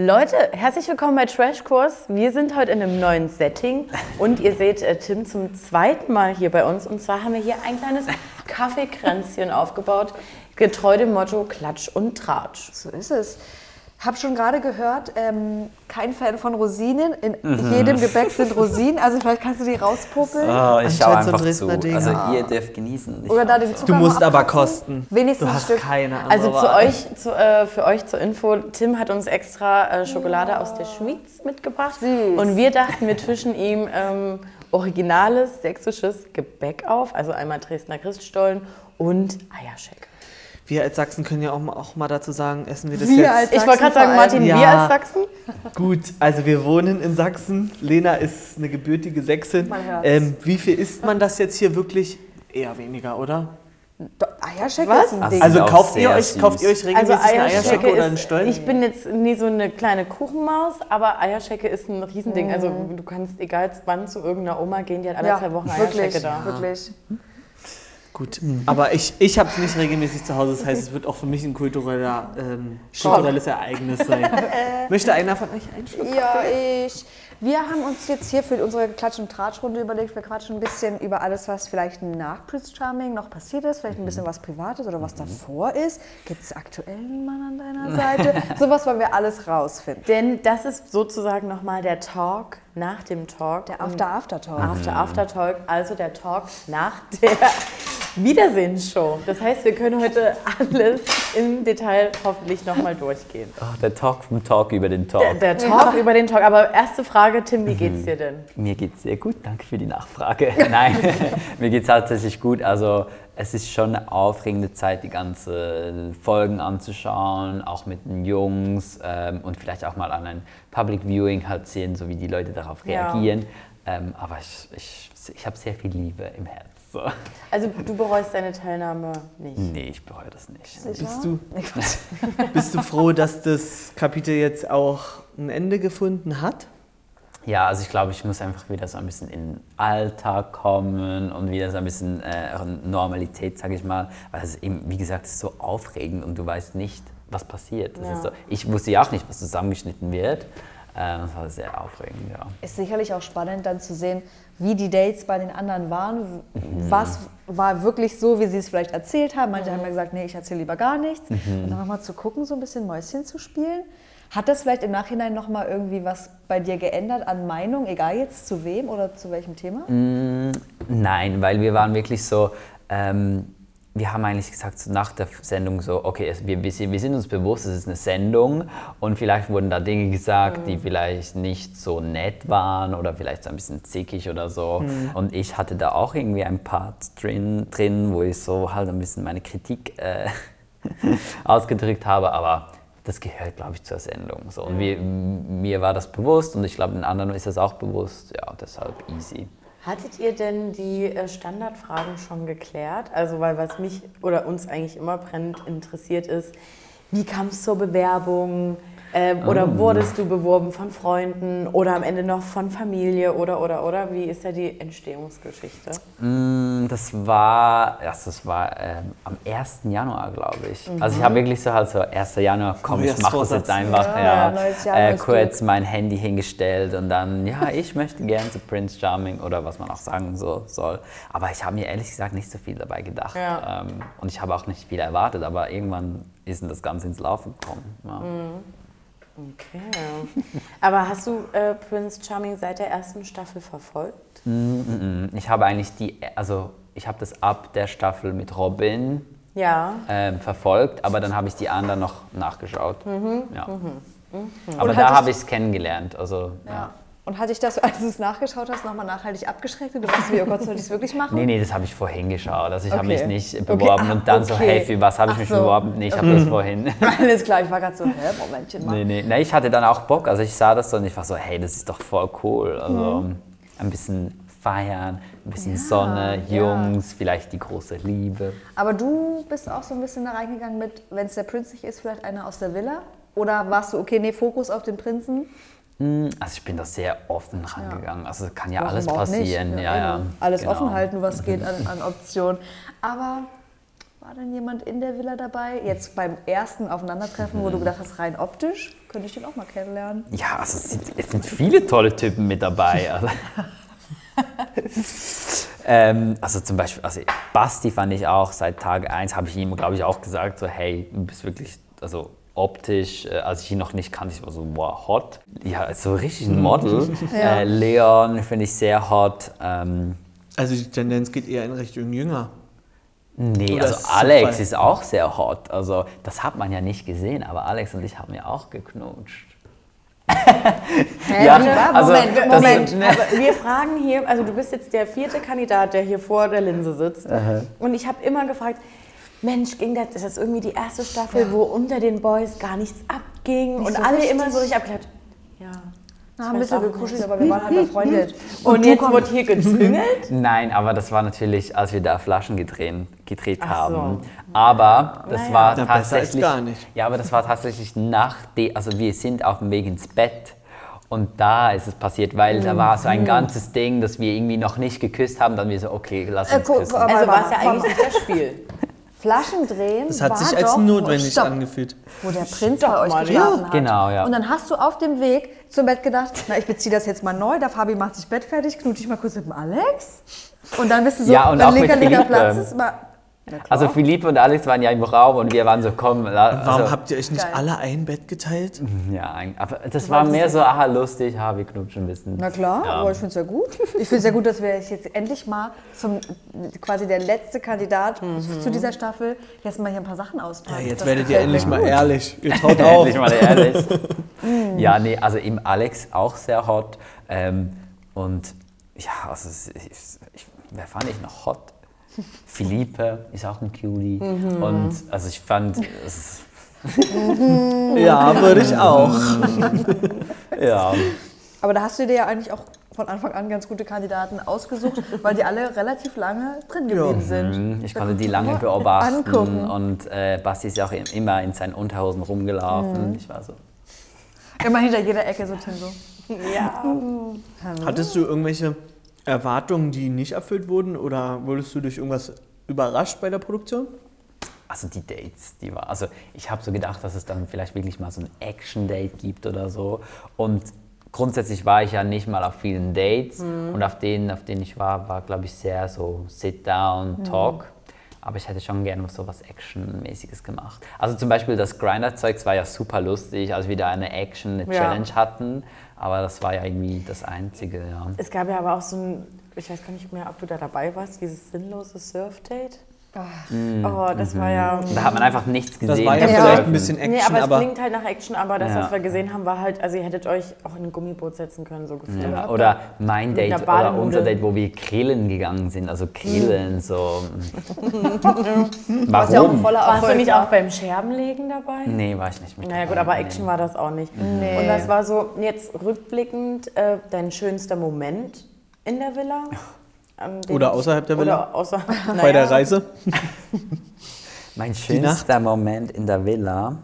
Leute, herzlich willkommen bei Trashkurs. Wir sind heute in einem neuen Setting und ihr seht äh, Tim zum zweiten Mal hier bei uns. Und zwar haben wir hier ein kleines Kaffeekränzchen aufgebaut, getreu dem Motto Klatsch und Tratsch. So ist es. Hab schon gerade gehört, ähm, kein Fan von Rosinen. In jedem Gebäck sind Rosinen. Also vielleicht kannst du die rauspopeln. Oh, ich schaue Anscheinend so einfach zu. Dresdner Ding. Also Ja. ihr dürft genießen. Oder da den. Zucker Du musst aber kosten. Wenigstens du hast Stück. keine andere Also zu euch, zu, äh, für euch zur Info, Tim hat uns extra äh, Schokolade aus der Schweiz mitgebracht. Süß. Und wir dachten, wir tischen ihm ähm, originales sächsisches Gebäck auf. Also einmal Dresdner Christstollen und Eierschecke. Wir als Sachsen können ja auch mal, auch mal dazu sagen, essen wir das Wir jetzt. als- Ich wollte gerade sagen. Martin, wir Ja. als Sachsen? Gut, also wir wohnen in Sachsen. Lena ist eine gebürtige Sächsin. Ähm, wie viel isst man das jetzt hier wirklich? Eher weniger, oder? Do- Eierschecke Was? ist ein Ding. so. Also kauft ihr, euch, kauft ihr euch regelmäßig Also eine Eierschecke Eierschecke oder einen ist, Stollen? ich bin jetzt nie so eine kleine Kuchenmaus, aber Eierschecke ist ein Riesending. Also du kannst egal wann zu irgendeiner Oma gehen, die hat alle zwei Wochen wirklich, Eierschecke da. wirklich. Gut, aber ich, ich habe es nicht regelmäßig zu Hause. Das heißt, es wird auch für mich ein kultureller, ähm, kulturelles Ereignis sein. Möchte einer von euch einschlagen? Ja, ich. Wir haben uns jetzt hier für unsere Klatsch- und Tratschrunde überlegt, wir quatschen ein bisschen über alles, was vielleicht nach Prince Charming noch passiert ist, vielleicht ein bisschen was Privates oder was davor ist. Gibt es aktuell Mann an deiner Seite? Sowas wollen wir alles rausfinden. Denn das ist sozusagen nochmal der Talk nach dem Talk. Der After-After-Talk. After After Talk, also der Talk nach der Wiedersehensshow. Das heißt, wir können heute alles im Detail hoffentlich nochmal durchgehen. Oh, der Talk vom Talk über den Talk. Der, der Talk über den Talk. Aber erste Frage, Tim, wie geht's dir denn? Mir geht's sehr gut, danke für die Nachfrage. Nein, mir geht's tatsächlich gut. Also es ist schon eine aufregende Zeit, die ganzen Folgen anzuschauen, auch mit den Jungs ähm, und vielleicht auch mal an ein Public Viewing halt sehen, so wie die Leute darauf Ja. reagieren. Ähm, aber ich, ich, ich habe sehr viel Liebe im Herzen. So. Also du bereust deine Teilnahme nicht. Nee, ich bereue das nicht. Bist du, bist du froh, dass das Kapitel jetzt auch ein Ende gefunden hat? Ja, also ich glaube, ich muss einfach wieder so ein bisschen in den Alltag kommen und wieder so ein bisschen äh, Normalität, sage ich mal. Weil es eben, wie gesagt, es ist so aufregend und du weißt nicht, was passiert. Das Ja. ist so, ich wusste ja auch nicht, was zusammengeschnitten wird. Äh, das war sehr aufregend, ja. Ist sicherlich auch spannend dann zu sehen, wie die Dates bei den anderen waren. Was war wirklich so, wie sie es vielleicht erzählt haben. Manche haben ja gesagt, nee, ich erzähle lieber gar nichts. Und dann nochmal zu gucken, so ein bisschen Mäuschen zu spielen. Hat das vielleicht im Nachhinein nochmal irgendwie was bei dir geändert an Meinung, egal jetzt zu wem oder zu welchem Thema? Nein, weil wir waren wirklich so, ähm, wir haben eigentlich gesagt so nach der Sendung so, okay, es, wir, wir, sind- uns bewusst, es ist eine Sendung und vielleicht wurden da Dinge gesagt, die vielleicht nicht so nett waren oder vielleicht so ein bisschen zickig oder so. Und ich hatte da auch irgendwie ein Part drin, drin wo ich so halt ein bisschen meine Kritik äh, ausgedrückt habe, aber das gehört, glaube ich, zur Sendung. So. Und wir, mir war das bewusst und ich glaube, den anderen ist das auch bewusst. Ja, deshalb easy. Hattet ihr denn die äh, Standardfragen schon geklärt? Also, weil was mich oder uns eigentlich immer brennend interessiert ist, wie kam es zur Bewerbung? Ähm, oder wurdest du beworben von Freunden oder am Ende noch von Familie oder oder oder? Wie ist da die Entstehungsgeschichte? Mm, Das war, ja, das war ähm, am 1. Januar, glaube ich. Also ich habe wirklich so halt so 1. Januar, komm, ich mache das jetzt einfach. Ja, Ja, neues Jahr, äh, kurz mein Handy hingestellt und dann, ja, ich möchte gerne zu Prince Charming oder was man auch sagen so, soll. Aber ich habe mir ehrlich gesagt nicht so viel dabei gedacht. Ja. Ähm, und ich habe auch nicht viel erwartet, aber irgendwann ist das Ganze ins Laufen gekommen. Ja. Okay. Aber hast du äh, Prince Charming seit der ersten Staffel verfolgt? Mhm. Ich habe eigentlich die, also ich habe das ab der Staffel mit Robin Ja. ähm, verfolgt, aber dann habe ich die anderen noch nachgeschaut. Ja. Aber Und da hattest- habe ich es kennengelernt. Also, ja. Und hat dich das, als du es nachgeschaut hast, nochmal nachhaltig abgeschreckt? Und du weißt, wie, oh Gott, soll ich es wirklich machen? Nee, nee, das habe ich vorhin geschaut. Also ich habe Okay. mich nicht Okay, beworben ah, und dann so, okay. hey, für was habe ich Ach mich so. beworben? Nee, ich habe das vorhin. Alles klar, ich war gerade so, hä, Momentchen mal. nee, nee, nee, ich hatte dann auch Bock. Also ich sah das so und ich war so, hey, das ist doch voll cool. Also ein bisschen feiern, ein bisschen Sonne, ja. Jungs, vielleicht die große Liebe. Aber du bist auch so ein bisschen da reingegangen mit, wenn es der Prinz nicht ist, vielleicht einer aus der Villa? Oder warst du, okay, nee, Fokus auf den Prinzen? Also ich bin da sehr offen rangegangen. Also kann ja Warum alles passieren. Ja, ja, eben. Alles genau. offen halten, was geht an, an Optionen. Aber War denn jemand in der Villa dabei? Jetzt beim ersten Aufeinandertreffen, wo du gedacht hast, rein optisch, könnte ich den auch mal kennenlernen. Ja, also es sind, es sind viele tolle Typen mit dabei. Also, ähm, also zum Beispiel, also Basti fand ich auch seit Tag 1, habe ich ihm, glaube ich, auch gesagt, so hey, du bist wirklich, also optisch, äh, als ich ihn noch nicht kannte, ich war so, wow, hot. Ja, so richtig ein Model. Ja. äh, Leon finde ich sehr hot. Ähm, Also die Tendenz geht eher in Richtung jünger. nee, Oder also Alex Zufall? ist auch sehr hot. Also das hat man ja nicht gesehen, aber Alex und ich haben ja auch geknutscht. Hä, Ja, war? also, Moment, das- Moment. Aber wir fragen hier, also du bist jetzt der vierte Kandidat, der hier vor der Linse sitzt. Und ich habe immer gefragt, Mensch, ging das, ist das irgendwie die erste Staffel, wo unter den Boys gar nichts abging und so alle richtig. immer so richtig abgeklatscht. Ja. Na, ein bisschen gekuschelt, nicht. aber wir waren halt befreundet. Und, du jetzt wird hier gezüngelt? Nein, aber das war natürlich, als wir da Flaschen gedreht, gedreht Ach so. haben. Aber das Naja. war Na, tatsächlich. gar nicht. Ja, aber das war tatsächlich nach dem, also wir sind auf dem Weg ins Bett. Und da ist es passiert, weil da war so ein ganzes Ding, dass wir irgendwie noch nicht geküsst haben. Dann wir so, okay, lass Äh, uns guck, küssen. aber- Also war es ja eigentlich nicht das Spiel. Flaschen drehen Das hat war sich als doch, notwendig Stopp. angefühlt. wo der Prinz Stopp bei euch mal, geschlafen hat. Genau, ja. Und dann hast du auf dem Weg zum Bett gedacht, na, ich beziehe das jetzt mal neu, der Fabi macht sich Bett fertig, knut ich mal kurz mit dem Alex. Und dann bist du so, Ja, und wenn auch mit linker, linker. Platz ist, mal. Also Philippe und Alex waren ja im Raum und wir waren so, komm, la- Warum also, habt ihr euch nicht Geil. alle ein Bett geteilt? ja, ein- aber das war mehr so, aha, lustig, ha, wir knutschen ein bisschen. Na klar, Ja. aber ich finde es ja gut. Ich finde es ja gut, dass wir jetzt endlich mal zum quasi der letzte Kandidat zu dieser Staffel jetzt mal hier ein paar Sachen Ja, auspacken. jetzt Das werdet ihr endlich mal gut. ehrlich. Ihr traut auf. Endlich mal ehrlich. ja, nee, also im Alex auch sehr hot. Ähm, und ja, also es- ich, ich, wer fand ich noch hot? Philippe ist auch ein Cutie. Und also ich fand, es ist, Ja, würde ich auch. ja, Aber da hast du dir ja eigentlich auch von Anfang an ganz gute Kandidaten ausgesucht, weil die alle relativ lange drin geblieben sind. Mhm, ich Da konnte die lange beobachten. Angucken. Und äh, Basti ist ja auch im- immer in seinen Unterhosen rumgelaufen. Ich war so. Immer hinter jeder Ecke so Tim so. Ja. Hattest du irgendwelche Erwartungen, die nicht erfüllt wurden? Oder wurdest du durch irgendwas überrascht bei der Produktion? Also die Dates, die war, also ich habe so gedacht, dass es dann vielleicht wirklich mal so ein Action-Date gibt oder so. Und grundsätzlich war ich ja nicht mal auf vielen Dates und auf denen, auf denen ich war, war glaube ich sehr so Sit-Down, Talk. Aber ich hätte schon gerne so was Action-mäßiges gemacht. Also zum Beispiel das Grinder-Zeugs war ja super lustig, als wir da eine Action, eine Ja. Challenge hatten. Aber das war ja irgendwie das Einzige, ja. Es gab ja aber auch so ein, ich weiß gar nicht mehr, ob du da dabei warst, dieses sinnlose Surf-Date. Oh, das war ja. Da hat man einfach nichts gesehen. Das war ja beim vielleicht ein bisschen Nee, Action, aber es aber klingt halt nach Action, aber das, Ja. was wir gesehen haben, war halt, also ihr hättet euch auch in ein Gummiboot setzen können, so gefühlt. Ja, oder mein Date oder unser Date, wo wir grillen gegangen sind. Also grillen, so. Was ja auch ein Warum? voller Warst du Erfolg nicht auch beim Scherbenlegen dabei? Nee, war ich nicht mit Naja dabei, gut, aber nee. Action war das auch nicht. Nee. Und das war so, jetzt rückblickend, äh, dein schönster Moment in der Villa? Dem- Oder außerhalb der Villa? Oder außer, bei naja. der Reise. Mein schönster Moment in der Villa,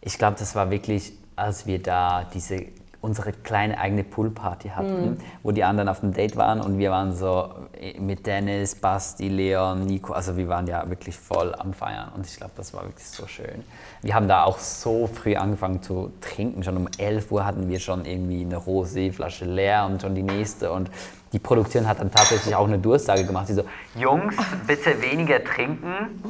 ich glaube, das war wirklich, als wir da diese unsere kleine eigene Poolparty hatten, wo die anderen auf dem Date waren und wir waren so äh, mit Dennis, Basti, Leon, Nico, also wir waren ja wirklich voll am Feiern und ich glaube, das war wirklich so schön. Wir haben da auch so früh angefangen zu trinken, schon um 11 Uhr hatten wir schon irgendwie eine Rosé-Flasche leer und schon die nächste und die Produktion hat dann tatsächlich auch eine Durchsage gemacht, die so, Jungs, bitte weniger trinken.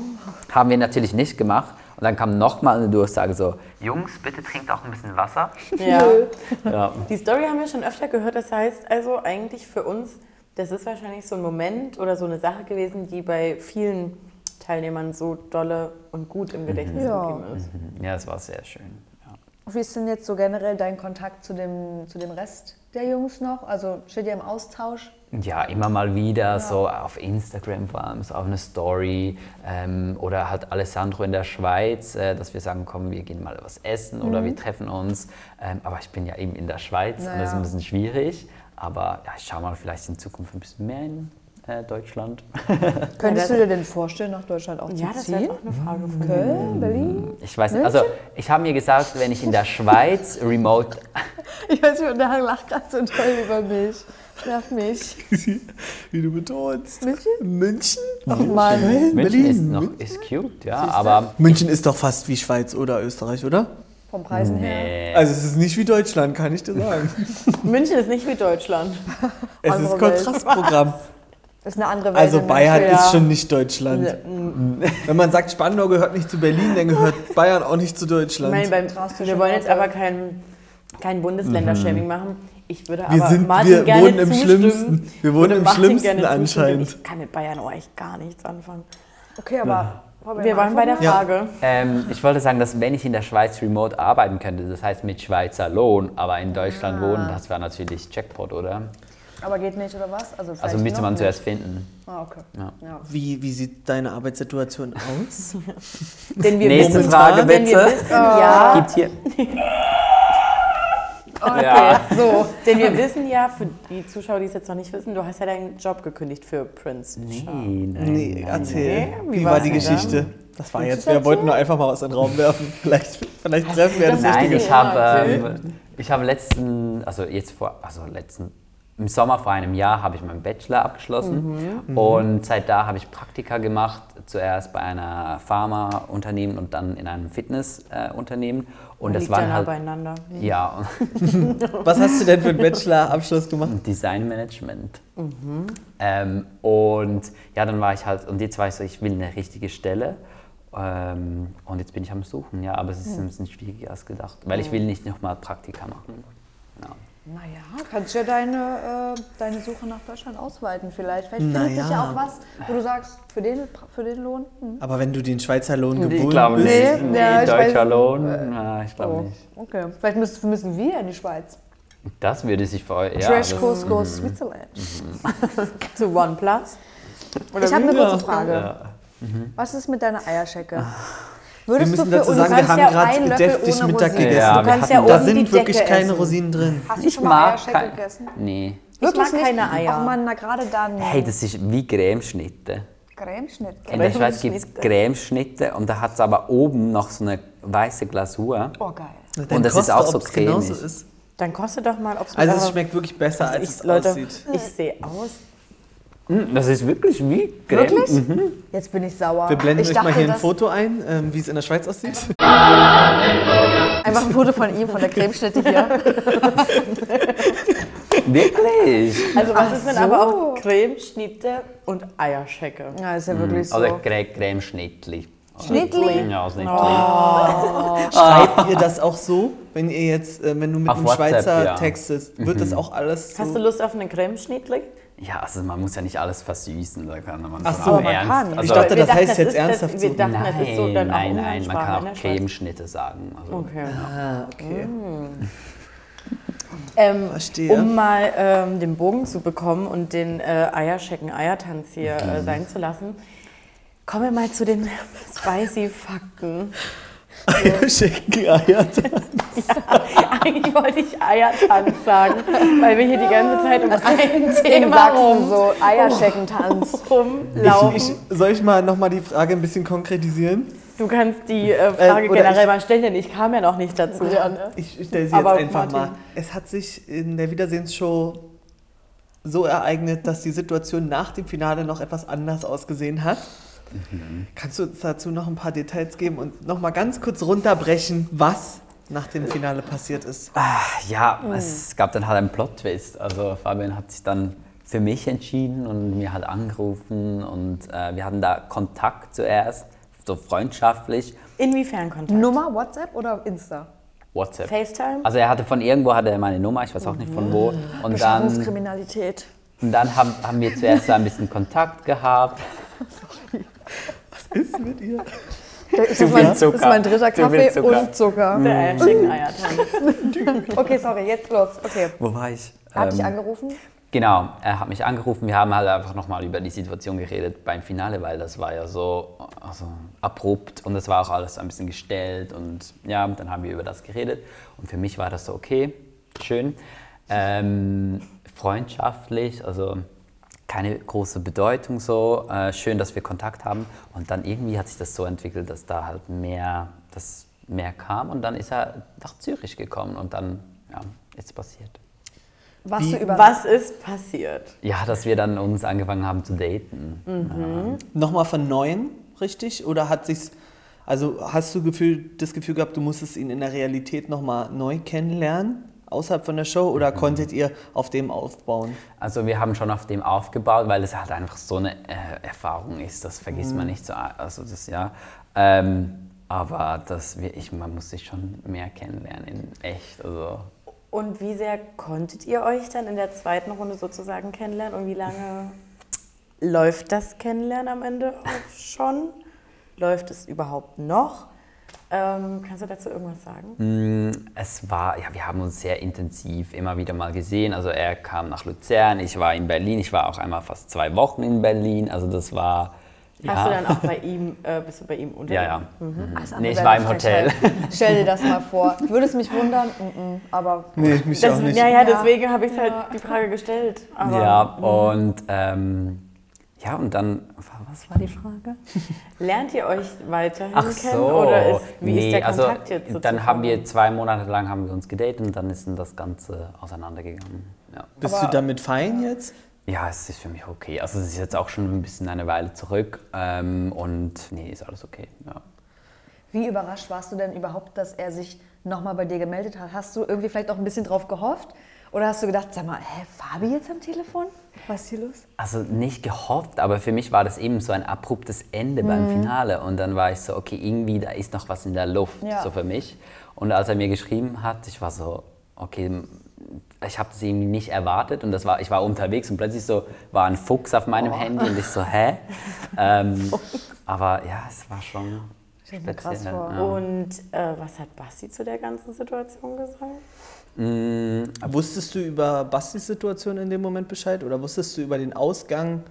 Haben wir natürlich nicht gemacht. Und dann kam nochmal eine Durchsage so, Jungs, bitte trinkt auch ein bisschen Wasser. Ja. Ja. Die Story haben wir schon öfter gehört. Das heißt also eigentlich für uns, das ist wahrscheinlich so ein Moment oder so eine Sache gewesen, die bei vielen Teilnehmern so dolle und gut im Gedächtnis Ja. geblieben ist. ja, es war sehr schön. Ja. Wie ist denn jetzt so generell dein Kontakt zu dem, zu dem Rest der Jungs noch? Also steht ihr im Austausch? Ja, immer mal wieder, so auf Instagram vor allem, so auf eine Story ähm, oder halt Alessandro in der Schweiz, äh, dass wir sagen, komm, wir gehen mal was essen oder wir treffen uns. Ähm, aber ich bin ja eben in der Schweiz und das ist Naja. ein bisschen schwierig. Aber ja, ich schau mal vielleicht in Zukunft ein bisschen mehr in äh, Deutschland. Könntest das- du dir denn vorstellen, nach Deutschland auch Ja, zu das wäre ziehen? auch eine Frage von mir. Köln, Berlin? Ich weiß nicht, also ich habe mir gesagt, wenn ich in der Schweiz remote Ich weiß nicht, und der lacht gerade so toll über mich. Nerv mich. Wie du betonst. München? München? Ach Mann. München Berlin. ist noch ist cute, ja, aber München ist doch fast wie Schweiz oder Österreich, oder? Vom Preisen her. nee. Also es ist nicht wie Deutschland, kann ich dir sagen. München ist nicht wie Deutschland. Es ist. Kontrastprogramm. Ist eine andere Welt. Also Bayern München. ist schon nicht Deutschland. Wenn man sagt, Spandau gehört nicht zu Berlin, dann gehört Bayern auch nicht zu Ich Deutschland. meine, beim, wir wollen jetzt aber kein, kein Bundesländer-Shaming machen. Ich würde Wir aber sind- Martin wir gerne wohnen im zustimmen. Schlimmsten. Wir wohnen würde im Martin Schlimmsten zustimmen, anscheinend. Ich kann mit Bayern auch echt gar nichts anfangen. Okay, aber. wollen Wir waren bei der? Frage. Ähm, ich wollte sagen, dass wenn ich in der Schweiz remote arbeiten könnte, das heißt mit Schweizer Lohn, aber in Deutschland wohnen, das wäre natürlich Jackpot, oder? Aber geht nicht, oder was? Also, Also müsste man nicht. zuerst finden. Ah, okay. Ja. Ja. Wie, wie sieht deine Arbeitssituation aus? Denn wir Nächste wissen, Frage, denn wir bitte. wissen, ja, Gibt's hier? okay, so, denn wir wissen ja, für die Zuschauer, die es jetzt noch nicht wissen, du hast ja deinen Job gekündigt für Prince. Nee, nein, Nee, nein, erzähl. Nee, wie wie war die denn dann? Geschichte? Das war jetzt, wir wollten nur einfach mal was in den Raum werfen. Vielleicht, vielleicht treffen wir das das Nein, Richtige. ich Ja, habe ähm, ich habe letzten, also jetzt vor, also letzten, im Sommer vor einem Jahr habe ich meinen Bachelor abgeschlossen Mhm. und seit da habe ich Praktika gemacht, zuerst bei einer Pharmaunternehmen und dann in einem Fitnessunternehmen äh, Unternehmen. und das Liegt ja waren halt beieinander. ja Was hast du denn für einen Bachelor-Abschluss gemacht? Designmanagement. Ähm, und ja, dann war ich halt, und jetzt war ich so, ich will eine richtige Stelle. Ähm, und jetzt bin ich am Suchen, ja, aber es ist ein bisschen schwieriger als gedacht, weil ich will nicht nochmal Praktika machen. Ja. Naja, kannst ja deine, äh, deine Suche nach Deutschland ausweiten vielleicht. Vielleicht findet sich ja Naja. auch was, wo du sagst, für den, für den Lohn. Hm. Aber wenn du den Schweizer Lohn Ich gewohnt glaube bist. nicht. Nee, Nee, ich deutscher weiß- Lohn, ja, ich glaube Oh, nicht. okay. Vielleicht müssen, müssen wir in die Schweiz. Das würde sich für euch. Ja, Crashkurs das- goes Switzerland. Zu OnePlus? Ich habe eine kurze Frage. Ja. Was ist mit deiner Eierschecke? Wir Würdest müssen du für dazu sagen, wir haben gerade deftig Mittag Rosinen. gegessen. Ja, Du wir kannst ja da sind wirklich Decke keine essen. Rosinen drin. Hast du Ich schon mal mag Eierschecke kein, gegessen? Nee. Wirklich mag keine Eier. Ach man, na gerade dann. Hey, das ist wie Cremeschnitte. Cremeschnitt. In der Schweiz gibt es Schnitte? Cremeschnitte und da hat es aber oben noch so eine weiße Glasur. Oh, geil. Dann Und das ist auch so cremig. ist. Dann kostet doch mal, ob es Also es schmeckt wirklich besser, als ich, es Leute, aussieht. ich sehe aus. Mm, Das ist wirklich wie Creme. Wirklich? Jetzt bin ich sauer. Wir blenden ich euch mal dachte, hier ein Foto ein, ähm, wie es in der Schweiz aussieht. Einfach ein Foto von ihm, von der Cremeschnitte hier. Wirklich? Also was ist denn so. aber auch Cremeschnitte und Eierschecke? Ja, ist ja wirklich so. Oder Cre Cremeschnittli. Schnittli? Ja, Schnittli. Schreibt ihr das auch so, wenn ihr jetzt, äh, wenn du mit Auf einem WhatsApp, Schweizer ja. textest, wird das auch alles so? Hast du Lust auf eine Cremeschnittli? Ja, also man muss ja nicht alles versüßen, da kann man Ach schon so, auch man ernst. kann. Also, Ich dachte, Wir das dachten, heißt das jetzt ist ernsthaft das, so. Dachten, nein, das ist so dann nein, nein, man kann auch. Cremeschnitte sagen. Also, Okay. Ah, okay. Ähm, Verstehe. um mal ähm, den Bogen zu bekommen und den äh, Eierschecken-Eiertanz hier äh, Mhm. sein zu lassen, kommen wir mal zu den spicy Fakten. Schenken Eier. Eigentlich wollte ich Eiertanz sagen, weil wir hier die ganze Zeit um ein In Thema rum, so Eierscheckentanz. rumlaufen. Ich, ich, soll ich mal nochmal die Frage ein bisschen konkretisieren? du kannst die äh, Frage Äh, generell ich- mal stellen, denn ich kam ja noch nicht dazu. Ich stelle sie jetzt Aber einfach Martin. mal. Es hat sich in der Wiedersehensshow so ereignet, dass die Situation nach dem Finale noch etwas anders ausgesehen hat. Kannst du uns dazu noch ein paar Details geben und noch mal ganz kurz runterbrechen, was nach dem Finale passiert ist? Ja, es gab dann halt einen Plot-Twist. Also Fabian hat sich dann für mich entschieden und mir halt angerufen und äh, wir hatten da Kontakt zuerst, so freundschaftlich. Inwiefern Kontakt? Nummer, WhatsApp oder Insta? WhatsApp. FaceTime? Also er hatte von irgendwo hatte er meine Nummer, ich weiß auch nicht von wo. Und dann, und dann haben, haben wir zuerst so ein bisschen Kontakt gehabt. Ist mit ihr? Das ist, mein, das ist mein dritter Kaffee Zucker. und Zucker. Der Eierschecken-Eiertanz. Okay, sorry, jetzt los. Okay. Wo war ich? Hat dich Ähm, angerufen? Genau, er hat mich angerufen. Wir haben halt einfach nochmal über die Situation geredet beim Finale, weil das war ja so also abrupt und das war auch alles ein bisschen gestellt und ja, dann haben wir über das geredet und für mich war das so okay, schön, ähm, freundschaftlich, also keine große Bedeutung so, äh, schön, dass wir Kontakt haben und dann irgendwie hat sich das so entwickelt, dass da halt mehr, dass mehr kam und dann ist er nach Zürich gekommen und dann, ja, ist passiert. Warst Wie- du über Was ist passiert? Ja, dass wir dann uns angefangen haben zu daten. Nochmal von neuem, richtig? Oder hat sich's, also hast du Gefühl, das Gefühl gehabt, du musstest ihn in der Realität nochmal neu kennenlernen, außerhalb von der Show? Oder konntet ihr auf dem aufbauen? Also wir haben schon auf dem aufgebaut, weil es halt einfach so eine äh, Erfahrung ist, das vergisst man nicht so. Also das ja. Ähm, aber das, ich, man muss sich schon mehr kennenlernen in echt. Also Und wie sehr konntet ihr euch dann in der zweiten Runde sozusagen kennenlernen? Und wie lange läuft das Kennenlernen am Ende auch schon? Läuft es überhaupt noch? Ähm, kannst du dazu irgendwas sagen? Mm, Es war, ja, wir haben uns sehr intensiv immer wieder mal gesehen. Also er kam nach Luzern, ich war in Berlin, ich war auch einmal fast zwei Wochen in Berlin. Also das war. Hast ja. du dann auch bei ihm, äh, bist du bei ihm unter? Ja, ja. Alles Nee, andere ich wäre war im Hotel. Stell dir das mal vor. Würde es mich wundern, mm, mm, aber Nee, mich Das, auch nicht. ja, ja, Ja. deswegen habe ich Ja. halt die Frage gestellt. Aber Ja, und ähm, ja, und dann, was war die Frage? Lernt ihr euch weiterhin Ach kennen? so, Oder ist, wie nee, ist der also Kontakt jetzt dann sozusagen? haben wir zwei Monate lang haben wir uns gedatet und dann ist dann das Ganze auseinandergegangen. Ja. Bist Aber- du damit fein jetzt? ja, es ist für mich okay. Also es ist jetzt auch schon ein bisschen eine Weile zurück ähm, und nee, ist alles okay. Ja. wie überrascht warst du denn überhaupt, dass er sich nochmal bei dir gemeldet hat? Hast du irgendwie vielleicht auch ein bisschen drauf gehofft? Oder hast du gedacht, sag mal, hä, Fabi jetzt am Telefon? Was ist hier los? Also nicht gehofft, aber für mich war das eben so ein abruptes Ende beim Finale. Und dann war ich so, okay, irgendwie, da ist noch was in der Luft, Ja. so für mich. Und als er mir geschrieben hat, ich war so, okay, ich habe das irgendwie nicht erwartet. Und das war, ich war unterwegs und plötzlich so war ein Fuchs auf meinem Handy und ich so, hä? ähm, aber ja, es war schon mir krass speziell. vor. Ja. Und äh, was hat Basti zu der ganzen Situation gesagt? Mm, Wusstest du über Bastis Situation in dem Moment Bescheid? Oder wusstest du über den Ausgang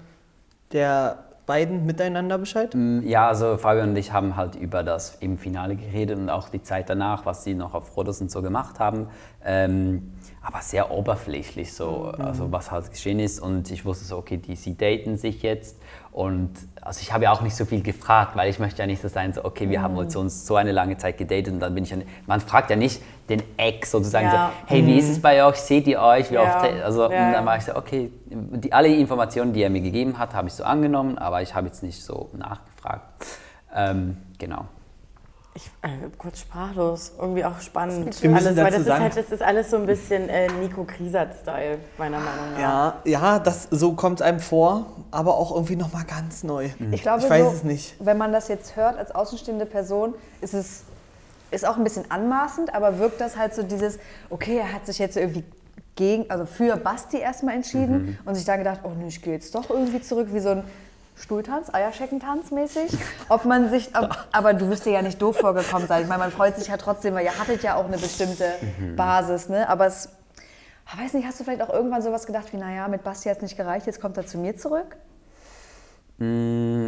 der beiden miteinander Bescheid? Mm, Ja, also Fabian und ich haben halt über das im Finale geredet und auch die Zeit danach, was sie noch auf Rodos und so gemacht haben. Ähm, aber sehr oberflächlich so, also was halt geschehen ist. Und ich wusste so, okay, die, sie daten sich jetzt. Und also ich habe ja auch nicht so viel gefragt, weil ich möchte ja nicht so sein, so, okay, wir haben uns uns so eine lange Zeit gedatet und dann bin ich ja, nicht- man fragt ja nicht den Ex sozusagen Ja. so, hey, wie ist es bei euch, seht ihr euch, wie Ja. oft, also Ja, und dann war ich so, okay, die, alle Informationen, die er mir gegeben hat, habe ich so angenommen, aber ich habe jetzt nicht so nachgefragt. Ähm, genau. Ich äh, kurz sprachlos, irgendwie auch spannend. Wir alles, weil das ist halt, das ist alles so ein bisschen äh, Nico Krisat-Style, meiner Meinung nach. Ja, ja, das, so kommt es einem vor, aber auch irgendwie nochmal ganz neu. Ich glaube, ich weiß so, es nicht. wenn man das jetzt hört als außenstehende Person, ist es ist auch ein bisschen anmaßend, aber wirkt das halt so dieses, okay, er hat sich jetzt irgendwie gegen, also für Basti erstmal entschieden und sich dann gedacht, oh nee, ich gehe jetzt doch irgendwie zurück, wie so ein Stuhltanz, Eierscheckentanz mäßig. Ob man sich, ob, aber du wirst dir ja nicht doof vorgekommen sein. Ich meine, man freut sich ja trotzdem, weil ihr hattet ja auch eine bestimmte Basis, ne? Aber es, ich weiß nicht, hast du vielleicht auch irgendwann sowas gedacht wie, naja, mit Basti hat es nicht gereicht, jetzt kommt er zu mir zurück? Mm,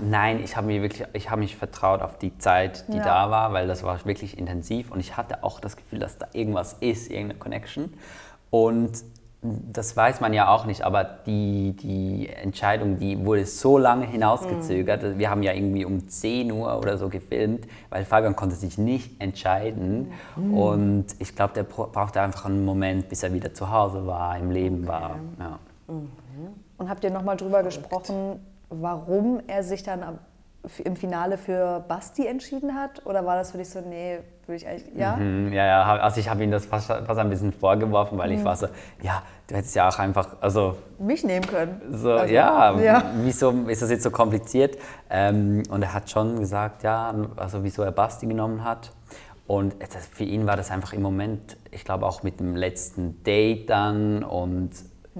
Nein, ich habe mir wirklich, ich habe mich vertraut auf die Zeit, die Ja. da war, weil das war wirklich intensiv und ich hatte auch das Gefühl, dass da irgendwas ist, irgendeine Connection. Und das weiß man ja auch nicht, aber die, die Entscheidung, die wurde so lange hinausgezögert. Wir haben ja irgendwie um 10 Uhr oder so gefilmt, weil Fabian konnte sich nicht entscheiden. Und ich glaube, der bra- brauchte einfach einen Moment, bis er wieder zu Hause war, im Leben war. Ja. Und habt ihr nochmal drüber gesprochen, warum er sich dann im Finale für Basti entschieden hat? Oder war das für dich so, nee, würde ich eigentlich, ja? Mhm, Ja, ja, also ich habe ihm das fast, fast ein bisschen vorgeworfen, weil ich war so, ja, du hättest ja auch einfach, also Mich nehmen können. so, Also, ja, ja. wieso ist das jetzt so kompliziert? Ähm, und er hat schon gesagt, ja, also wieso er Basti genommen hat. Und für ihn war das einfach im Moment, ich glaube auch mit dem letzten Date dann und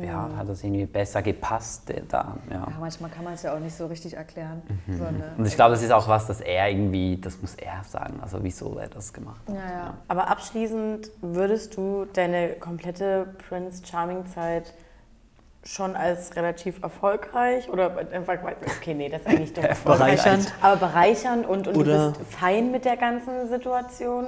ja, hat das irgendwie besser gepasst da. Ja. Ja, manchmal kann man es ja auch nicht so richtig erklären. So eine, Und ich glaube, das ist auch was, das er irgendwie, das muss er sagen, also wieso er das gemacht hat. ja, ja. Aber abschließend würdest du deine komplette Prince Charming-Zeit schon als relativ erfolglich oder einfach, okay, nee, das ist eigentlich doch erfolgreich. Bereichernd. Aber bereichernd und, und Oder- du bist fein mit der ganzen Situation.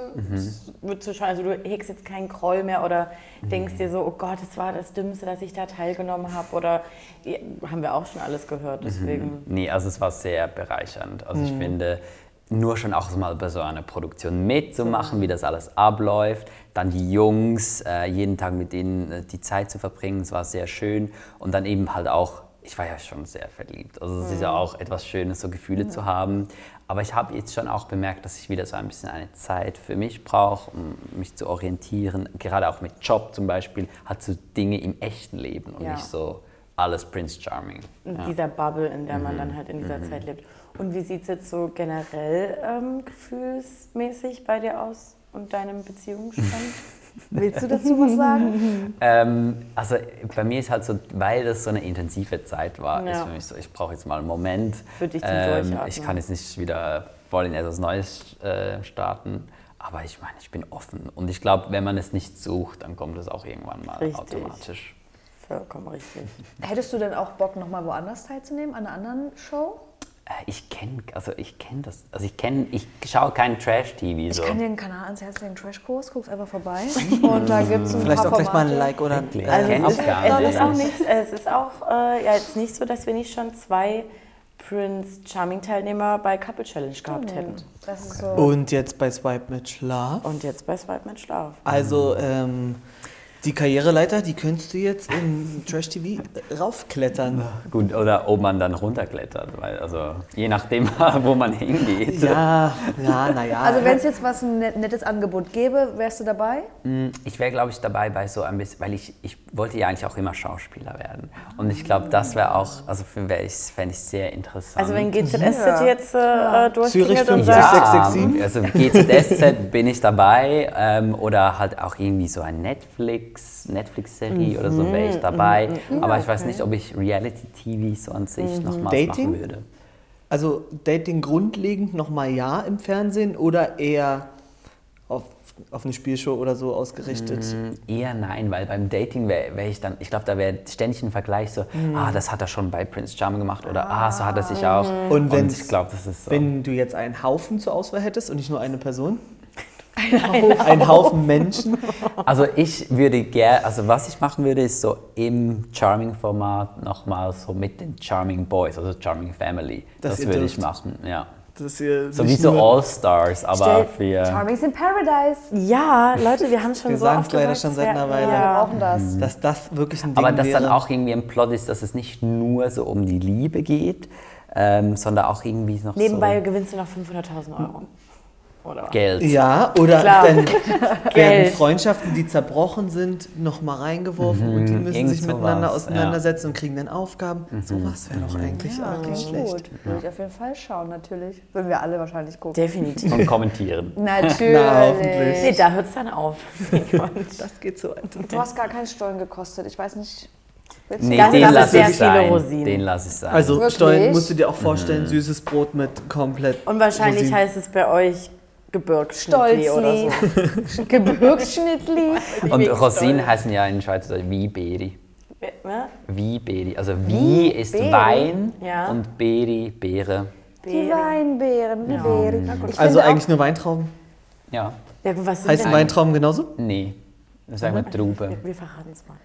Schon, also du hegst jetzt keinen Groll mehr oder denkst dir so, oh Gott, das war das Dümmste, dass ich da teilgenommen habe oder ja, haben wir auch schon alles gehört, deswegen. Nee, also es war sehr bereichernd. Also ich finde, nur schon auch mal bei so einer Produktion mitzumachen, wie das alles abläuft. Dann die Jungs, äh, jeden Tag mit denen äh, die Zeit zu verbringen, es war sehr schön. Und dann eben halt auch, ich war ja schon sehr verliebt. Also es ist ja auch etwas Schönes, so Gefühle zu haben. Aber ich habe jetzt schon auch bemerkt, dass ich wieder so ein bisschen eine Zeit für mich brauche, um mich zu orientieren. Gerade auch mit Job zum Beispiel, hat so Dinge im echten Leben und Ja. nicht so alles Prince Charming. in Ja. dieser Bubble, in der Mhm. man dann halt in dieser Zeit lebt. Und wie sieht es jetzt so generell ähm, gefühlsmäßig bei dir aus und deinem Beziehungsstand? Willst du dazu was sagen? Ähm, also bei mir ist halt so, weil das so eine intensive Zeit war, Ja. ist für mich so, ich brauche jetzt mal einen Moment. Ähm, Für dich zum Durchatmen. Ich kann jetzt nicht wieder voll in etwas Neues äh, starten. Aber ich meine, ich bin offen. Und ich glaube, wenn man es nicht sucht, dann kommt es auch irgendwann mal Richtig. automatisch. Vollkommen richtig. Hättest du denn auch Bock, nochmal woanders teilzunehmen, an einer anderen Show? Äh, Ich kenne, also ich kenne das, also ich kenne, ich schaue kein Trash-TV Ich so. kann dir einen Kanal ans Herz legen, Trashkurs, guck's einfach vorbei. Und da gibt es ein Vielleicht paar auch gleich mal ein. Like oder ein äh, Also kenn es ich ist, gar es nicht. ist auch nicht, es ist auch äh, ja, jetzt nicht so, dass wir nicht schon zwei Prince Charming Teilnehmer bei Couple Challenge gehabt hätten. Das ist so. Und jetzt bei Swipe mit Schlaf. Und jetzt bei Swipe mit Schlaf. Also ähm, die Karriereleiter, die könntest du jetzt in Trash TV raufklettern. Gut, oder ob man dann runterklettert, weil also je nachdem, wo man hingeht. Ja, ja, naja. Also wenn es jetzt was ein net- nettes Angebot gäbe, wärst du dabei? Ich wäre, glaube ich, dabei bei so ein bisschen, weil ich, ich wollte ja eigentlich auch immer Schauspieler werden. Und ich glaube, das wäre auch, also für wäre ich, fände ich sehr interessant. Also wenn GZSZ jetzt äh, Zürich durchklingelt und 50, sagt, 667. also GZSZ bin ich dabei ähm, oder halt auch irgendwie so ein Netflix, Netflix-Serie oder so wäre ich dabei. Aber ich weiß nicht, ob ich Reality-TV so an sich nochmals Dating? machen würde. Also Dating grundlegend nochmal ja im Fernsehen oder eher auf, auf eine Spielshow oder so ausgerichtet? Eher nein, weil beim Dating wäre wär ich dann, ich glaube, da wäre ständig ein Vergleich so, ah, das hat er schon bei Prince Charming gemacht oder ah, so hat er sich auch. Und wenn's- ich glaube, das ist so. Wenn du jetzt einen Haufen zur Auswahl hättest und nicht nur eine Person? Ein Haufen Menschen. Also ich würde gerne, also was ich machen würde, ist so im Charming-Format nochmal so mit den Charming Boys, also Charming Family. Das Das, würde ich machen, ja. Das hier So wie so All-Stars, aber für... Charming's in Paradise. ja, Leute, wir haben schon Wir so oft leider gesagt, schon seit einer Weile. Wir Ja. brauchen das. Dass das wirklich ein Ding Aber dass wäre. dann auch irgendwie ein Plot ist, dass es nicht nur so um die Liebe geht, ähm, sondern auch irgendwie noch Nebenbei so gewinnst du noch 500.000 Euro. Oder? Geld. Ja, oder Klar. dann werden. Freundschaften, die zerbrochen sind, nochmal reingeworfen und die müssen irgend sich miteinander sowas, auseinandersetzen und kriegen dann Aufgaben. Sowas wäre doch eigentlich auch nicht schlecht. Gut, würde ich auf jeden Fall schauen, natürlich. Würden wir alle wahrscheinlich gucken. Definitiv. Und kommentieren. Natürlich. Na, hoffentlich. Nee, da hört es dann auf. Das geht so weit. Du hast gar keinen Stollen gekostet. Ich weiß nicht. Willst Nee, Das- den lasse sehr ich viele sein. Rosinen. Den lasse ich sein. Also Wirklich? Stollen musst du dir auch vorstellen, süßes Brot mit komplett. Und wahrscheinlich Rosinen. heißt es bei euch Gebirgsschnittli oder so. Gebirgsschnittli. Und Rosinen heißen ja in Schweiz so wie Beri. Ja? Wie Beri. Also wie ist Beeren? Wein Ja. und Beri, Beere. Die Weinbeeren, wie Beeren. Ich Also eigentlich nur Weintrauben. Ja. Ja, was Heißen denn? Weintrauben genauso? Nee. Das sagen wir Trube. Wir, wir verraten es mal.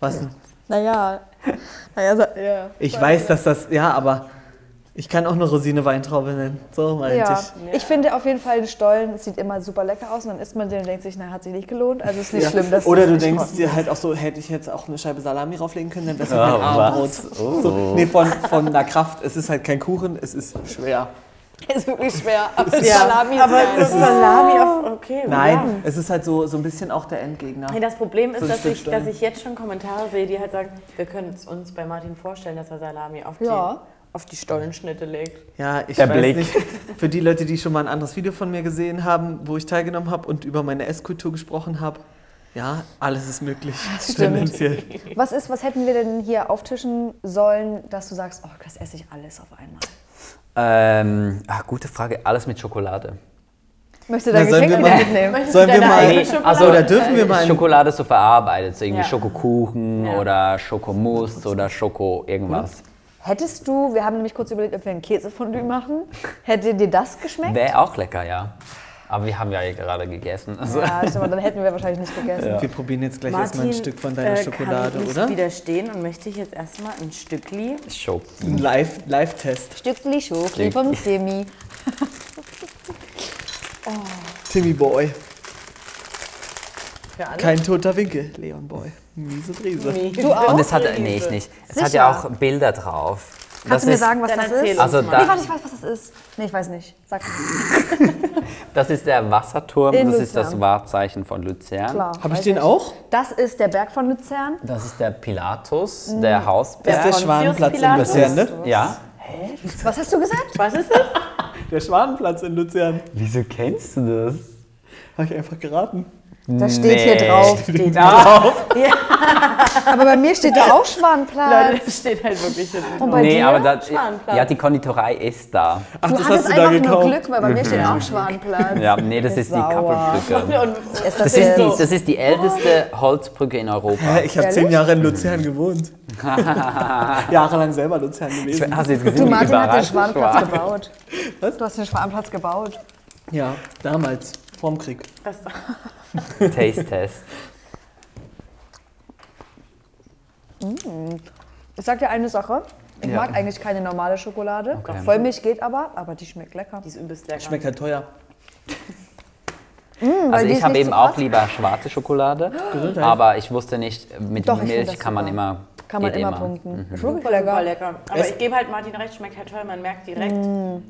Was denn? Naja. naja so, ja. Ich weiß, dass das. Ja, aber ich kann auch eine Rosine Weintraube nennen. So meinte Ja. ich. ich finde auf jeden Fall, ein Stollen sieht immer super lecker aus und dann isst man den und denkt sich, na, hat sich nicht gelohnt. Also ist nicht Ja. schlimm, dass Oder du denkst dir halt auch so, hätte ich jetzt auch eine Scheibe Salami drauflegen können, dann wäre es Oh, halt ein Abendbrot. was? Oh. So, nee, von, von der Kraft, es ist halt kein Kuchen, es ist schwer. Ist wirklich schwer. Aber Ja, Salami ist aber geil. so Salami auf. Okay, Nein, Ja. es ist halt so, so ein bisschen auch der Endgegner. Nee, das Problem ist, So dass ich, dass ich jetzt schon Kommentare sehe, die halt sagen, wir können es uns bei Martin vorstellen, dass er Salami auf die, Ja. Auf die Stollenschnitte legt. Ja, ich Der weiß Blick. nicht. Für die Leute, die schon mal ein anderes Video von mir gesehen haben, wo ich teilgenommen habe und über meine Esskultur gesprochen habe, ja, alles ist möglich. Tendenziell. Was ist, was hätten wir denn hier auftischen sollen, dass du sagst, oh, das esse ich alles auf einmal? Ähm, ach, gute Frage. Alles mit Schokolade. Möchtest du dein Na, sollen Geschenk wir mal- mitnehmen? Sollen wir mal. eigene? Also, oder dürfen wir mal. ein- Schokolade so verarbeitet, so irgendwie Ja. Schokokuchen Ja. oder Schokomousse oder Schoko irgendwas. Hättest du, wir haben nämlich kurz überlegt, ob wir ein Käsefondue machen. Hätte dir das geschmeckt? Wäre auch lecker, ja. Aber wir haben ja gerade gegessen. Also. Ja, stimmt, aber dann hätten wir wahrscheinlich nicht gegessen. Wir probieren jetzt gleich erstmal ein Stück von deiner äh, Schokolade, kann nicht oder? widerstehen und möchte ich jetzt erstmal ein Stückli. Schoki. Ein Live- Live-Test. Stückli Schoki vom Semi. Timmy Boy. Kein toter Winkel. Leon Boy. Miese Brise. Du auch? Und es hat, nee, ich nicht. Es hat ja auch Bilder drauf. Kannst du mir sagen, was das ist? Also da- Nee, warte, ich weiß, was das ist. Nee, ich weiß nicht. Sag. Das ist der Wasserturm, In das ist das Luzern. Wahrzeichen von Luzern. Klar. Habe ich den auch? Das ist der Berg von Luzern. Das ist der Pilatus, der Das Hausberg. ist der Schwanenplatz in? Luzern, ne? ja. Was hast du gesagt? Was ist das? Der Schwanenplatz in Luzern. Wieso kennst du das? Habe ich einfach geraten. Das steht hier drauf. Steht drauf. Aber bei mir steht da auch Schwanenplatz. Leute, das steht halt wirklich hinten. Und bei nee, dir? aber da, Schwanenplatz. ja, die Konditorei ist da. Ach, du das hast du da einfach nur gekauft. Glück, weil bei mir steht auch Schwanenplatz. Ja, nee, das ist die Sauer. Kappelbrücke. Ist das, Das ist, die, das ist die älteste Holzbrücke in Europa. Hä, ich habe zehn Jahre in Luzern gewohnt. Jahrelang selber Luzern gewesen. Hast du jetzt gesehen, Du, Martin hat den war? gebaut. Was? Du hast den Schwanenplatz gebaut. Ja, damals, vorm Krieg. das, Taste-Test. Ich sag dir eine Sache. Ich Ja. mag eigentlich keine normale Schokolade. Okay. Vollmilch geht aber, aber die schmeckt lecker. die ist übelst lecker. Schmeckt halt teuer. weil Also die ich ist habe nicht eben so auch krass. lieber schwarze Schokolade, Gesundheit. aber ich wusste nicht, mit Doch, ich find Milch das kann man super. immer, Kann man geht immer, punkten. Mhm. Ist wirklich Super lecker. lecker. Aber Es- ich gebe halt Martin recht, schmeckt halt toll. Man merkt direkt,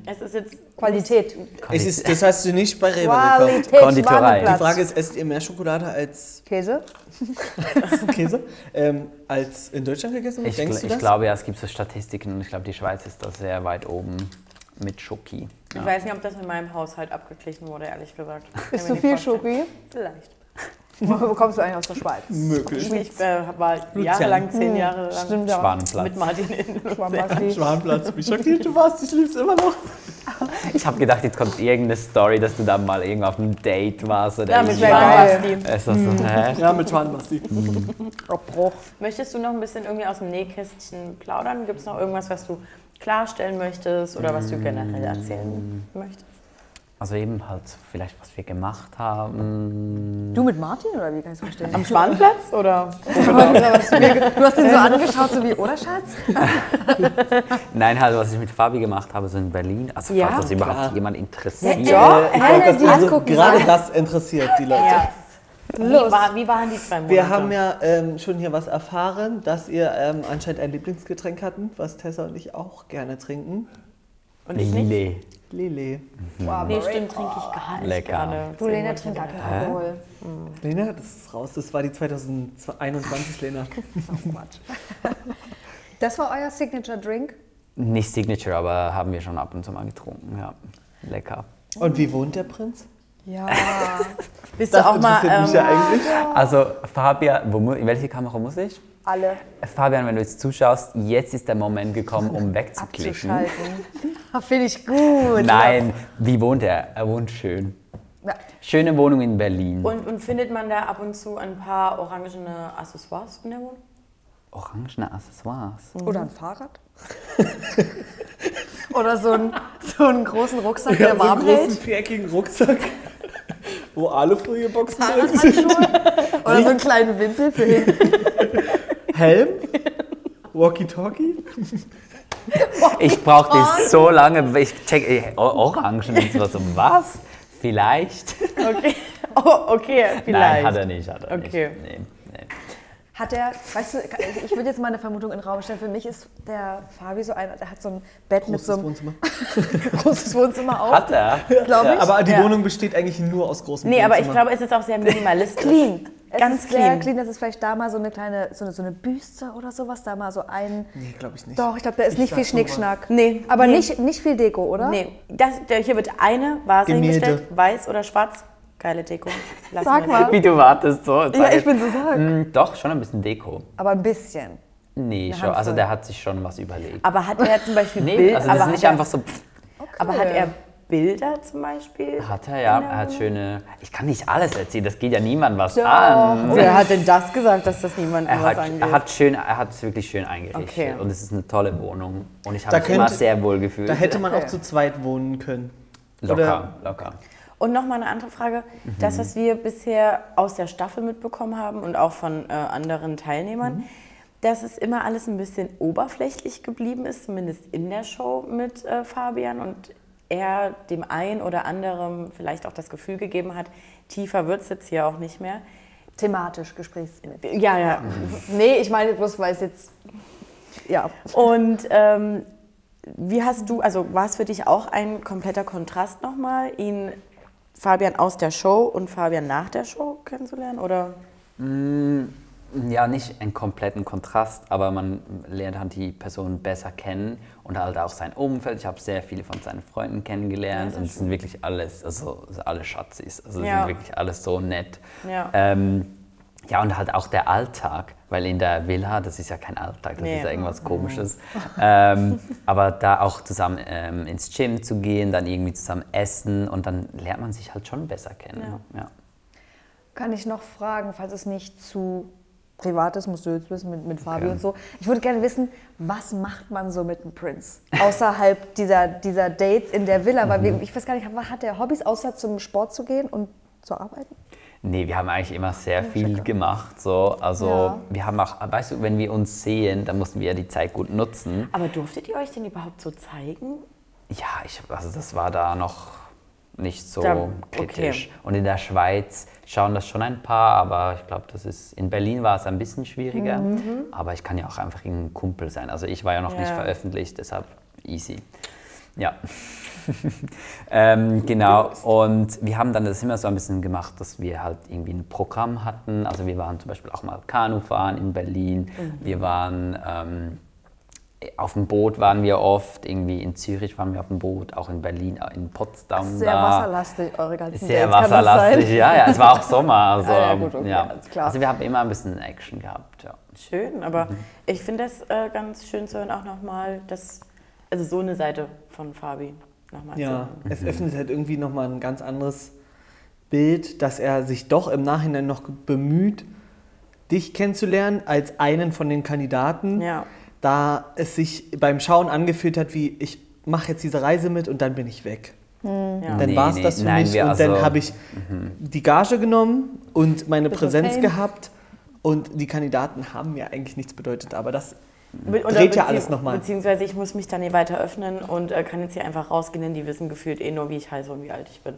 es ist jetzt Qualität. Es ist, das hast du nicht bei Rewe gekauft. Konditorei. Die. Frage ist, esst ihr mehr Schokolade als Käse? Käse? ähm, als in Deutschland gegessen? Ich, Denkst gl- du ich glaube ja, es gibt so Statistiken und ich glaube, die Schweiz ist da sehr weit oben mit Schoki. Ich weiß nicht, ob das in meinem Haushalt abgeglichen wurde, ehrlich gesagt. Ist zu mir viel. Schoki? Vielleicht. Wo kommst du eigentlich aus der Schweiz? Möglich. Ich äh, war jahrelang, zehn Jahre lang Stimmt ja. Schwanenplatz. mit Martin in. Schwanenplatz. Schwanplatz. Wie schockiert du warst, ich lieb's immer noch. Ich habe gedacht, jetzt kommt irgendeine Story, dass du da mal irgendwo auf einem Date warst oder Ja, mit. Schwanenplatz. Ist das so, hä? Ja, mit Schwanbasti. Abbruch. Möchtest du noch ein bisschen irgendwie aus dem Nähkästchen plaudern? Gibt es noch irgendwas, was du klarstellen möchtest oder was du generell erzählen möchtest? Also eben halt vielleicht, was wir gemacht haben. Du mit Martin oder wie kann ich das verstehen? Am Schwanenplatz oder? Du hast ihn so angeschaut, so wie, oder Schatz? Nein, halt, was ich mit Fabi gemacht habe, so in Berlin. Also Ja, falls das überhaupt jemand interessiert. Ja, Äh, ich die das, also, gerade das interessiert die Leute. Wie, war, wie waren die zwei Monate? Wir haben ja ähm, schon hier was erfahren, dass ihr ähm, anscheinend ein Lieblingsgetränk hatten, was Tessa und ich auch gerne trinken. Und ich nicht? Lille. Lele. Wow, Nee, stimmt, trinke ich gar nicht Lecker. gerne. Du, Lena, trink gar keinen Alkohol. Lena, das ist raus. Das war die 2021, Lena. Das war euer Signature Drink? Nicht Signature, aber haben wir schon ab und zu mal getrunken. Ja, lecker. Und wie wohnt der Prinz? Ja. Bist Das du auch mal. interessiert mich Ähm, ja eigentlich. Also Fabian, wo, in welche Kamera muss ich? Alle Fabian, wenn du jetzt zuschaust, jetzt ist der Moment gekommen, um wegzuklicken. Finde ich gut. Nein, wie wohnt er? Er wohnt schön. Ja. Schöne Wohnung in Berlin. und, und findet man da ab und zu ein paar orangene Accessoires in der Wohnung? Orangene Accessoires. Oder ein Fahrrad? Oder so, ein, so einen großen Rucksack, Wir der haben so einen warm großen viereckigen Rucksack, wo Alufolierboxen drin sind. Oder so einen kleinen Wimpel für hinten? Helm, Walkie-Talkie. Ich brauchte so lange, ich check, O- Orangen, und so, so, was? Vielleicht? Okay. Oh, okay, vielleicht. Nein, hat er nicht, hat er Okay. nicht. Nee, nee. Hat er, weißt du, ich würde jetzt mal eine Vermutung in den Raum stellen. Für mich ist der Fabi so einer, der hat so ein Bett mit so Großes einem Wohnzimmer. großes Wohnzimmer auch. Hat er? glaube ich. Aber die Ja. Wohnung besteht eigentlich nur aus großen Nee, aber ich glaube, es ist auch sehr minimalistisch. clean. Es Ganz ist sehr clean. clean. Das ist vielleicht da mal so eine kleine, so eine, so eine Büste oder sowas, da mal so ein. Nee, glaube ich nicht. Doch, ich glaube, da ist nicht viel. Schnickschnack. Nee, Aber nee. Nicht, nicht viel Deko, oder? Nee, das, der, hier wird eine Vase Gemälde. hingestellt, weiß oder schwarz. Geile Deko. Lassen Sag wir mal. Wie du wartest so. Ja, ich bin so sagen. Mm, Doch, schon ein bisschen Deko. Aber ein bisschen. Nee, schon, also Handvoll. der hat sich schon was überlegt. Aber hat er zum Beispiel Nee, Bild, also das aber, ist nicht einfach so. pff, er, aber hat er Bilder zum Beispiel? Hat er, ja. Er hat schöne. Ich kann nicht alles erzählen, das geht ja niemand was Doch. an. Wer hat denn das gesagt, dass das niemandem Er was hat, angeht? er hat schön, er hat es wirklich schön eingerichtet Okay. und es ist eine tolle Wohnung und ich habe mich immer sehr wohl gefühlt. Da hätte man Okay. auch zu zweit wohnen können. locker, oder- locker. Und nochmal eine andere Frage. Das, was wir bisher aus der Staffel mitbekommen haben und auch von äh, anderen Teilnehmern, dass es immer alles ein bisschen oberflächlich geblieben ist, zumindest in der Show mit äh, Fabian und er dem einen oder anderen vielleicht auch das Gefühl gegeben hat, tiefer wird es jetzt hier auch nicht mehr. Thematisch, Gesprächsthema. Ja, ja. Nee, ich meine bloß, weil es jetzt. Ja. Und ähm, wie hast du, also war es für dich auch ein kompletter Kontrast nochmal, ihn, Fabian aus der Show und Fabian nach der Show kennenzulernen? Oder? Ja, nicht einen kompletten Kontrast, aber man lernt halt die Person besser kennen und halt auch sein Umfeld. Ich habe sehr viele von seinen Freunden kennengelernt und es sind wirklich alles, also alle Schatzis. Also es Ja. sind wirklich alles so nett. Ja. Ähm, ja, und halt auch der Alltag, weil in der Villa, das ist ja kein Alltag, das Nee. ist ja irgendwas Komisches. ähm, aber da auch zusammen ähm, ins Gym zu gehen, dann irgendwie zusammen essen und dann lernt man sich halt schon besser kennen. Ja. Kann ich noch fragen, falls es nicht zu privat ist, musst du jetzt wissen, mit, mit Fabi und so. Ich würde gerne wissen, was macht man so mit einem Prince? Außerhalb dieser, dieser Dates in der Villa. Weil wir, ich weiß gar nicht, hat der Hobbys, außer zum Sport zu gehen und zu arbeiten? Nee, wir haben eigentlich immer sehr viel gemacht. So. Also Ja. wir haben auch, weißt du, wenn wir uns sehen, dann mussten wir ja die Zeit gut nutzen. Aber durftet ihr euch denn überhaupt so zeigen? Ja, ich, also das war da noch nicht so Da- kritisch. okay. Und in der Schweiz schauen das schon ein paar, aber ich glaube, das ist in Berlin war es ein bisschen schwieriger. Aber ich kann ja auch einfach ein Kumpel sein. Also ich war ja noch nicht Ja. veröffentlicht, deshalb easy. Ja. ähm, genau, und wir haben dann das immer so ein bisschen gemacht, dass wir halt irgendwie ein Programm hatten. Also wir waren zum Beispiel auch mal Kanufahren in Berlin. Wir waren ähm, auf dem Boot waren wir oft, irgendwie in Zürich waren wir auf dem Boot, auch in Berlin, äh, in Potsdam. Sehr da. wasserlastig, eure ganzen Sehr Dates, wasserlastig, ja, ja. Es war auch Sommer. Also, Ah, ja, gut, okay, ja. klar. also wir haben immer ein bisschen Action gehabt. Ja. Schön, aber ich finde das äh, ganz schön zu hören, auch nochmal, dass, also so eine Seite von Fabi nochmal zu Ja, hören. es öffnet halt irgendwie nochmal ein ganz anderes Bild, dass er sich doch im Nachhinein noch bemüht, dich kennenzulernen als einen von den Kandidaten. Ja. Da es sich beim Schauen angefühlt hat, wie ich mache jetzt diese Reise mit und dann bin ich weg. Ja. Dann Nee, war es nee, das für nein, mich und also- dann habe ich die Gage genommen und meine Bisschen Präsenz Fame. gehabt und die Kandidaten haben mir eigentlich nichts bedeutet, aber das Be- oder dreht ja bezieh- alles nochmal. Beziehungsweise ich muss mich dann hier weiter öffnen und äh, kann jetzt hier einfach rausgehen, denn die wissen gefühlt eh nur, wie ich heiße und wie alt ich bin.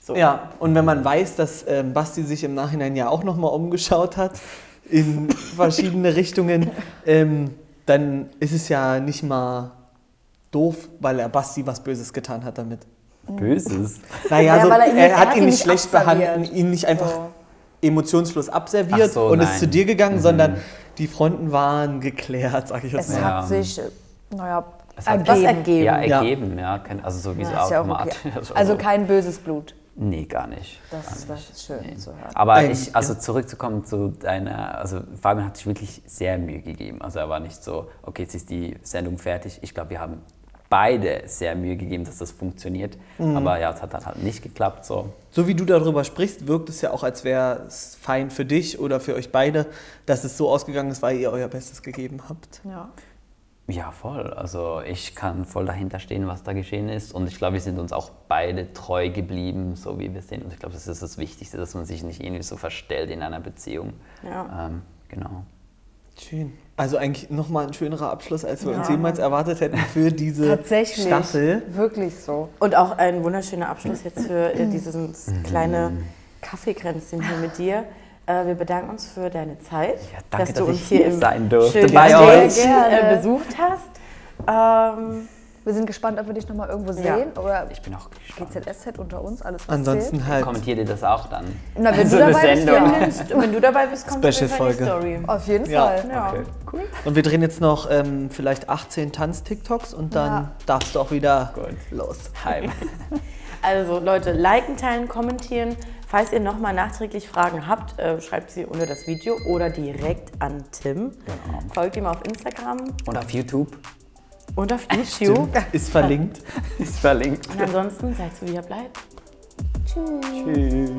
So. Ja, und wenn man weiß, dass ähm, Basti sich im Nachhinein ja auch nochmal umgeschaut hat in verschiedene Richtungen, ähm, dann ist es ja nicht mal doof, weil er Basti was Böses getan hat damit. Böses. Naja, Ja, so, weil er ihn- er, er hat hat ihn ihn nicht schlecht behandelt, ihn nicht einfach So. emotionslos abserviert so, und nein. ist zu dir gegangen, sondern die Fronten waren geklärt, sag ich jetzt Es mal. Ja. hat sich, naja, Es hat Was ergeben. ergeben. Ja, Ja. ergeben, ja. kein- Also sowieso Ja, ist ja auch okay. Also kein böses Blut. Nee, gar nicht. Das, gar nicht. das ist schön zu hören. Aber ich, also ja. zurückzukommen zu deiner, also Fabian hat sich wirklich sehr Mühe gegeben. Also er war nicht so, okay, jetzt ist die Sendung fertig. Ich glaube, wir haben beide sehr Mühe gegeben, dass das funktioniert. Mhm. Aber ja, es hat dann halt nicht geklappt. So. So wie du darüber sprichst, wirkt es ja auch, als wäre es fein für dich oder für euch beide, dass es so ausgegangen ist, weil ihr euer Bestes gegeben habt. Ja. Ja, voll. Also ich kann voll dahinter stehen, was da geschehen ist. Und ich glaube, wir sind uns auch beide treu geblieben, so wie wir sind. Und ich glaube, das ist das Wichtigste, dass man sich nicht irgendwie so verstellt in einer Beziehung. Ja. Ähm, genau. Schön. Also eigentlich nochmal ein schönerer Abschluss, als wir uns Ja. jemals erwartet hätten für diese Tatsächlich. Staffel. Wirklich so. Und auch ein wunderschöner Abschluss jetzt für äh, dieses kleine Kaffeekränzchen hier mit dir. Äh, wir bedanken uns für deine Zeit, Ja, danke, dass du dass uns ich hier hier im sein durfte bei euch. äh, besucht hast. Ähm, Wir sind gespannt, ob wir dich nochmal irgendwo Ja. sehen. Oder Ich bin auch gespannt. GZSZ unter uns, alles was Ansonsten halt Kommentiert ihr das auch dann? Na, wenn So du eine dabei bist, Sendung. ja. wenn du dabei bist, kommt Special auf jeden Fall Folge. die Story. Auf jeden Ja. Fall. Ja. Okay, cool. Und wir drehen jetzt noch ähm, vielleicht 18 Tanz-TikToks und dann Ja. darfst du auch wieder Gut. los. Hype. Also Leute, liken, teilen, kommentieren. Falls ihr nochmal nachträglich Fragen habt, äh, schreibt sie unter das Video oder direkt an Tim. Genau. Folgt ihm auf Instagram Und auf YouTube und auf YouTube. Ist verlinkt. ist verlinkt. Und ansonsten seid so wie ihr bleibt. Tschüss.